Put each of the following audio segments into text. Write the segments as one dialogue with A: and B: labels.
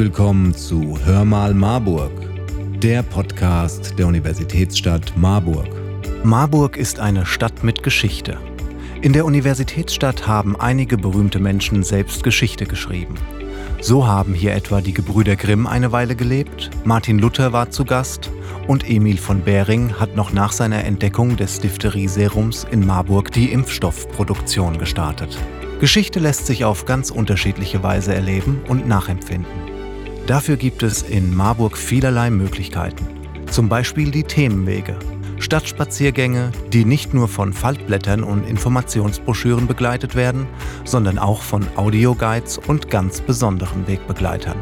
A: willkommen zu Hör mal Marburg, der Podcast der Universitätsstadt Marburg.
B: Marburg ist eine Stadt mit Geschichte. In der Universitätsstadt haben einige berühmte Menschen selbst Geschichte geschrieben. So haben hier etwa die Gebrüder Grimm eine Weile gelebt, Martin Luther war zu Gast und Emil von Behring hat noch nach seiner Entdeckung des Diphtherie-Serums in Marburg die Impfstoffproduktion gestartet. Geschichte lässt sich auf ganz unterschiedliche Weise erleben und nachempfinden. Dafür gibt es in Marburg vielerlei Möglichkeiten. Zum Beispiel die Themenwege, Stadtspaziergänge, die nicht nur von Faltblättern und Informationsbroschüren begleitet werden, sondern auch von Audioguides und ganz besonderen Wegbegleitern.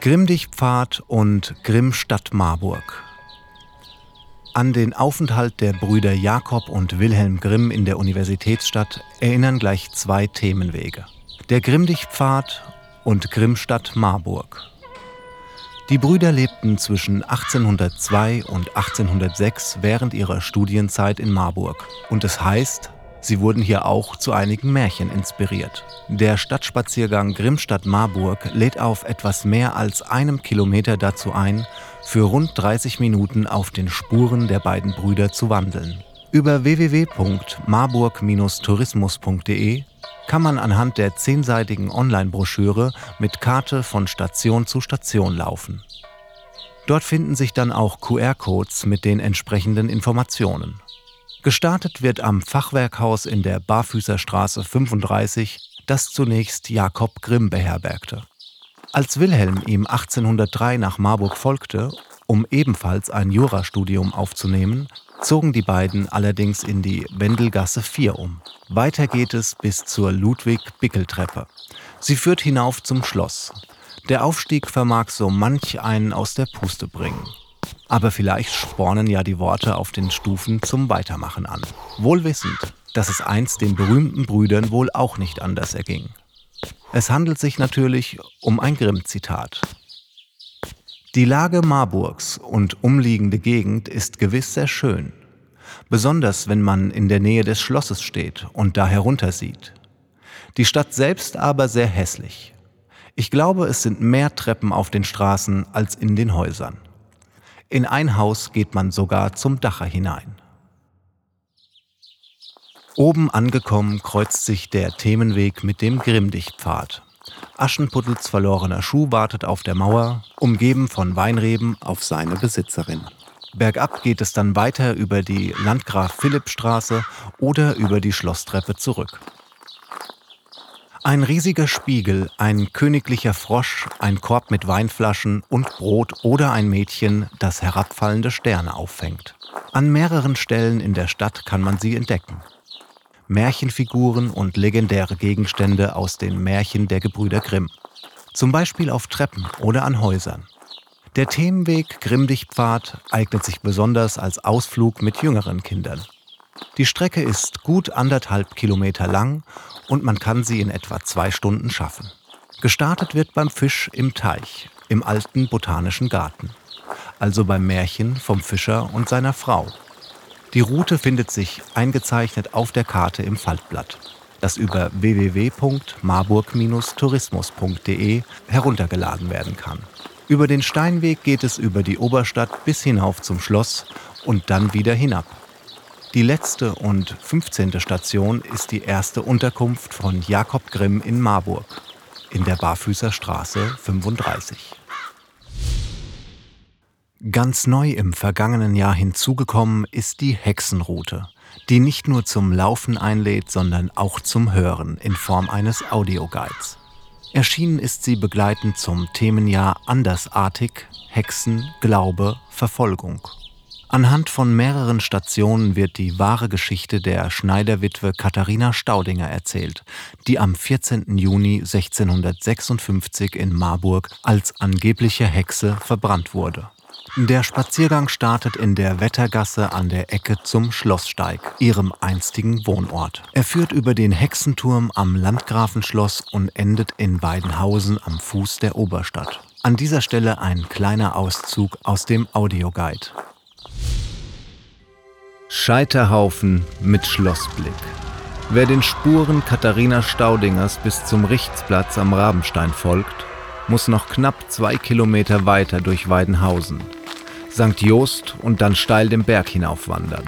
B: Grimmdichpfad und Grimmstadt Marburg. An den Aufenthalt der Brüder Jakob und Wilhelm Grimm in der Universitätsstadt erinnern gleich zwei Themenwege. Der Grimmdichpfad und Grimmstadt Marburg. Die Brüder lebten zwischen 1802 und 1806 während ihrer Studienzeit in Marburg. Und es heißt, sie wurden hier auch zu einigen Märchen inspiriert. Der Stadtspaziergang Grimmstadt-Marburg lädt auf etwas mehr als einem Kilometer dazu ein, für rund 30 Minuten auf den Spuren der beiden Brüder zu wandeln. Über www.marburg-tourismus.de kann man anhand der zehnseitigen Online-Broschüre mit Karte von Station zu Station laufen. Dort finden sich dann auch QR-Codes mit den entsprechenden Informationen. Gestartet wird am Fachwerkhaus in der Barfüßerstraße 35, das zunächst Jakob Grimm beherbergte. Als Wilhelm ihm 1803 nach Marburg folgte, um ebenfalls ein Jurastudium aufzunehmen, zogen die beiden allerdings in die Wendelgasse 4 um. Weiter geht es bis zur Ludwig-Bickel-Treppe. Sie führt hinauf zum Schloss. Der Aufstieg vermag so manch einen aus der Puste bringen. Aber vielleicht spornen ja die Worte auf den Stufen zum Weitermachen an. Wohl wissend, dass es einst den berühmten Brüdern wohl auch nicht anders erging. Es handelt sich natürlich um ein Grimm-Zitat. Die Lage Marburgs und umliegende Gegend ist gewiss sehr schön, besonders wenn man in der Nähe des Schlosses steht und da herunter sieht. Die Stadt selbst aber sehr hässlich. Ich glaube, es sind mehr Treppen auf den Straßen als in den Häusern. In ein Haus geht man sogar zum Dache hinein. Oben angekommen kreuzt sich der Themenweg mit dem Grimmdichtpfad. Aschenputtels verlorener Schuh wartet auf der Mauer, umgeben von Weinreben auf seine Besitzerin. Bergab geht es dann weiter über die Landgraf-Philipp-Straße oder über die Schlosstreppe zurück. Ein riesiger Spiegel, ein königlicher Frosch, ein Korb mit Weinflaschen und Brot oder ein Mädchen, das herabfallende Sterne auffängt. An mehreren Stellen in der Stadt kann man sie entdecken. Märchenfiguren und legendäre Gegenstände aus den Märchen der Gebrüder Grimm. Zum Beispiel auf Treppen oder an Häusern. Der Themenweg Grimmdichtpfad eignet sich besonders als Ausflug mit jüngeren Kindern. Die Strecke ist gut anderthalb Kilometer lang und man kann sie in etwa zwei Stunden schaffen. Gestartet wird beim Fisch im Teich, im alten botanischen Garten. Also beim Märchen vom Fischer und seiner Frau, die Route findet sich eingezeichnet auf der Karte im Faltblatt, das über www.marburg-tourismus.de heruntergeladen werden kann. Über den Steinweg geht es über die Oberstadt bis hinauf zum Schloss und dann wieder hinab. Die letzte und 15. Station ist die erste Unterkunft von Jakob Grimm in Marburg in der Barfüßer Straße 35. Ganz neu im vergangenen Jahr hinzugekommen ist die Hexenroute, die nicht nur zum Laufen einlädt, sondern auch zum Hören in Form eines Audioguides. Erschienen ist sie begleitend zum Themenjahr Andersartig, Hexen, Glaube, Verfolgung. Anhand von mehreren Stationen wird die wahre Geschichte der Schneiderwitwe Katharina Staudinger erzählt, die am 14. Juni 1656 in Marburg als angebliche Hexe verbrannt wurde. Der Spaziergang startet in der Wettergasse an der Ecke zum Schlosssteig, ihrem einstigen Wohnort. Er führt über den Hexenturm am Landgrafenschloss und endet in Weidenhausen am Fuß der Oberstadt. An dieser Stelle ein kleiner Auszug aus dem Audioguide. Scheiterhaufen mit Schlossblick. Wer den Spuren Katharina Staudingers bis zum Richtsplatz am Rabenstein folgt, muss noch knapp zwei Kilometer weiter durch Weidenhausen, St. Jost und dann steil den Berg hinaufwandern.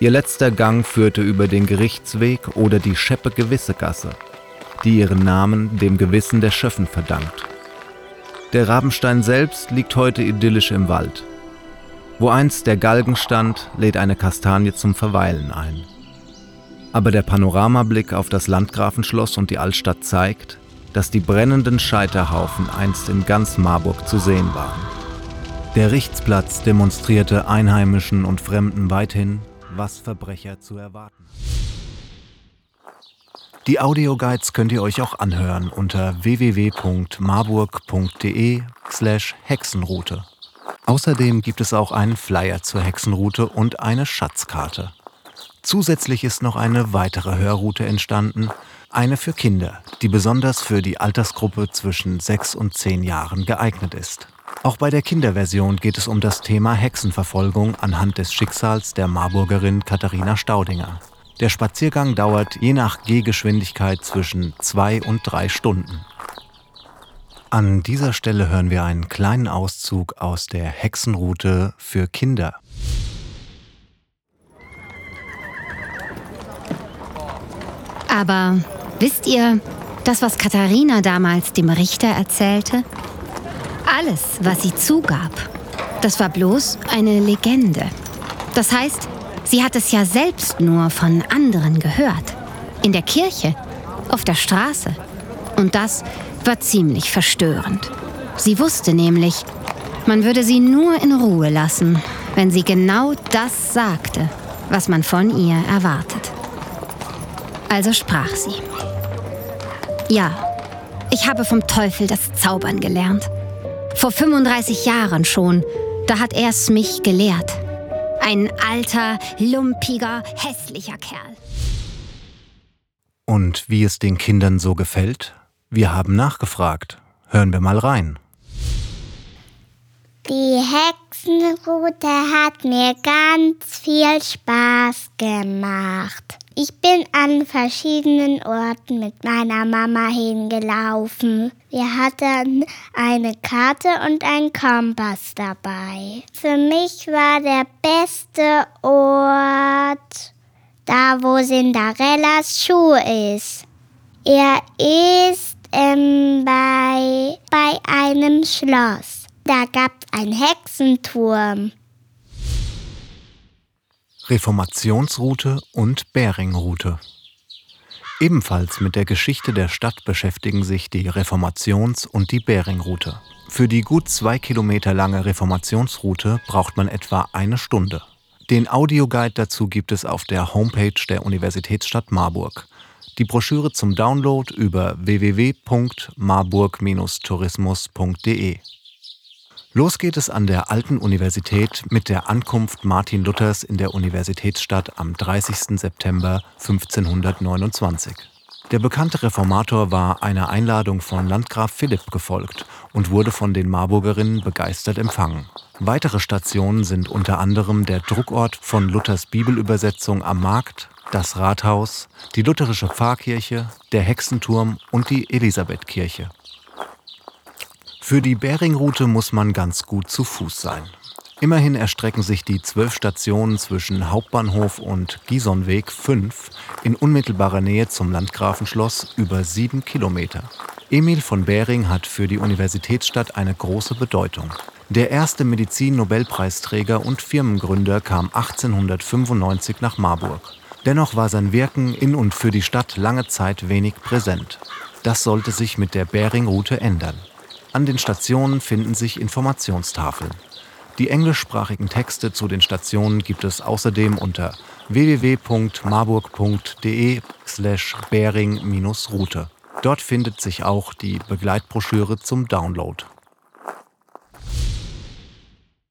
B: Ihr letzter Gang führte über den Gerichtsweg oder die Scheppe-Gewisse-Gasse, die ihren Namen dem Gewissen der Schöffen verdankt. Der Rabenstein selbst liegt heute idyllisch im Wald. Wo einst der Galgen stand, lädt eine Kastanie zum Verweilen ein. Aber der Panoramablick auf das Landgrafenschloss und die Altstadt zeigt, dass die brennenden Scheiterhaufen einst in ganz Marburg zu sehen waren. Der Richtsplatz demonstrierte Einheimischen und Fremden weithin, was Verbrecher zu erwarten. Die Audioguides könnt ihr euch auch anhören unter www.marburg.de/hexenroute. Außerdem gibt es auch einen Flyer zur Hexenroute und eine Schatzkarte. Zusätzlich ist noch eine weitere Hörroute entstanden, eine für Kinder, die besonders für die Altersgruppe zwischen 6 und 10 Jahren geeignet ist. Auch bei der Kinderversion geht es um das Thema Hexenverfolgung anhand des Schicksals der Marburgerin Katharina Staudinger. Der Spaziergang dauert je nach Gehgeschwindigkeit zwischen zwei und drei Stunden. An dieser Stelle hören wir einen kleinen Auszug aus der Hexenroute für Kinder.
C: Aber wisst ihr, das, was Katharina damals dem Richter erzählte? Alles, was sie zugab, das war bloß eine Legende. Das heißt, sie hat es ja selbst nur von anderen gehört. In der Kirche, auf der Straße. Und das war ziemlich verstörend. Sie wusste nämlich, man würde sie nur in Ruhe lassen, wenn sie genau das sagte, was man von ihr erwartet. Also sprach sie. Ja, ich habe vom Teufel das Zaubern gelernt. Vor 35 Jahren schon, da hat er es mich gelehrt. Ein alter, lumpiger, hässlicher Kerl.
B: Und wie es den Kindern so gefällt? Wir haben nachgefragt. Hören wir mal rein.
D: Die Hexenroute hat mir ganz viel Spaß gemacht. Ich bin an verschiedenen Orten mit meiner Mama hingelaufen. Wir hatten eine Karte und einen Kompass dabei. Für mich war der beste Ort da, wo Cinderellas Schuh ist. Er ist ähm, bei, bei einem Schloss. Da gab es einen Hexenturm.
B: Reformationsroute und Beringroute. Ebenfalls mit der Geschichte der Stadt beschäftigen sich die Reformations- und die Beringroute. Für die gut zwei Kilometer lange Reformationsroute braucht man etwa eine Stunde. Den Audioguide dazu gibt es auf der Homepage der Universitätsstadt Marburg. Die Broschüre zum Download über www.marburg-tourismus.de. Los geht es an der Alten Universität mit der Ankunft Martin Luthers in der Universitätsstadt am 30. September 1529. Der bekannte Reformator war einer Einladung von Landgraf Philipp gefolgt und wurde von den Marburgerinnen begeistert empfangen. Weitere Stationen sind unter anderem der Druckort von Luthers Bibelübersetzung am Markt, das Rathaus, die lutherische Pfarrkirche, der Hexenturm und die Elisabethkirche. Für die Beringroute muss man ganz gut zu Fuß sein. Immerhin erstrecken sich die zwölf Stationen zwischen Hauptbahnhof und Gisonweg 5 in unmittelbarer Nähe zum Landgrafenschloss über sieben Kilometer. Emil von Bering hat für die Universitätsstadt eine große Bedeutung. Der erste Medizin-Nobelpreisträger und Firmengründer kam 1895 nach Marburg. Dennoch war sein Wirken in und für die Stadt lange Zeit wenig präsent. Das sollte sich mit der Bering-Route ändern. An den Stationen finden sich Informationstafeln. Die englischsprachigen Texte zu den Stationen gibt es außerdem unter www.marburg.de/bering-route. Dort findet sich auch die Begleitbroschüre zum Download.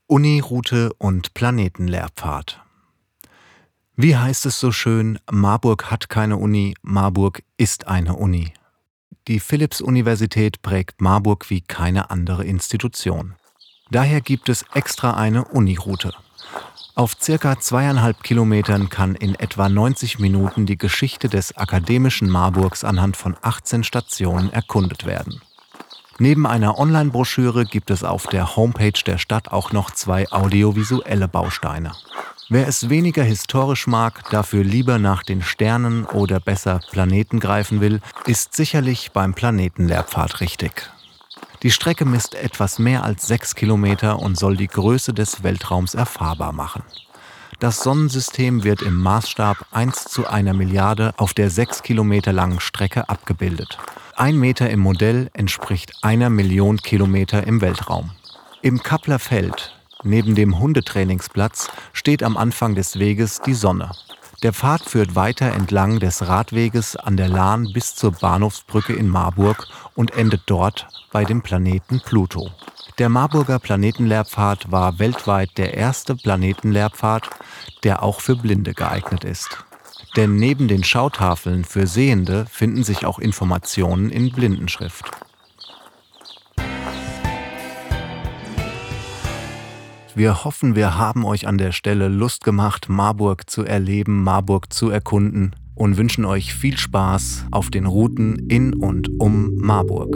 B: Uniroute und Planetenlehrpfad. Wie heißt es so schön, Marburg hat keine Uni, Marburg ist eine Uni. Die Philipps-Universität prägt Marburg wie keine andere Institution. Daher gibt es extra eine Uniroute. Auf circa zweieinhalb Kilometern kann in etwa 90 Minuten die Geschichte des akademischen Marburgs anhand von 18 Stationen erkundet werden. Neben einer Online-Broschüre gibt es auf der Homepage der Stadt auch noch zwei audiovisuelle Bausteine. Wer es weniger historisch mag, dafür lieber nach den Sternen oder besser Planeten greifen will, ist sicherlich beim Planetenlehrpfad richtig. Die Strecke misst etwas mehr als sechs Kilometer und soll die Größe des Weltraums erfahrbar machen. Das Sonnensystem wird im Maßstab 1 zu einer Milliarde auf der sechs Kilometer langen Strecke abgebildet. Ein Meter im Modell entspricht einer Million Kilometer im Weltraum. Im Kappler Feld, Neben dem Hundetrainingsplatz steht am Anfang des Weges die Sonne. Der Pfad führt weiter entlang des Radweges an der Lahn bis zur Bahnhofsbrücke in Marburg und endet dort bei dem Planeten Pluto. Der Marburger Planetenlehrpfad war weltweit der erste Planetenlehrpfad, der auch für Blinde geeignet ist. Denn neben den Schautafeln für Sehende finden sich auch Informationen in Blindenschrift. Wir hoffen, wir haben euch an der Stelle Lust gemacht, Marburg zu erleben, Marburg zu erkunden und wünschen euch viel Spaß auf den Routen in und um Marburg.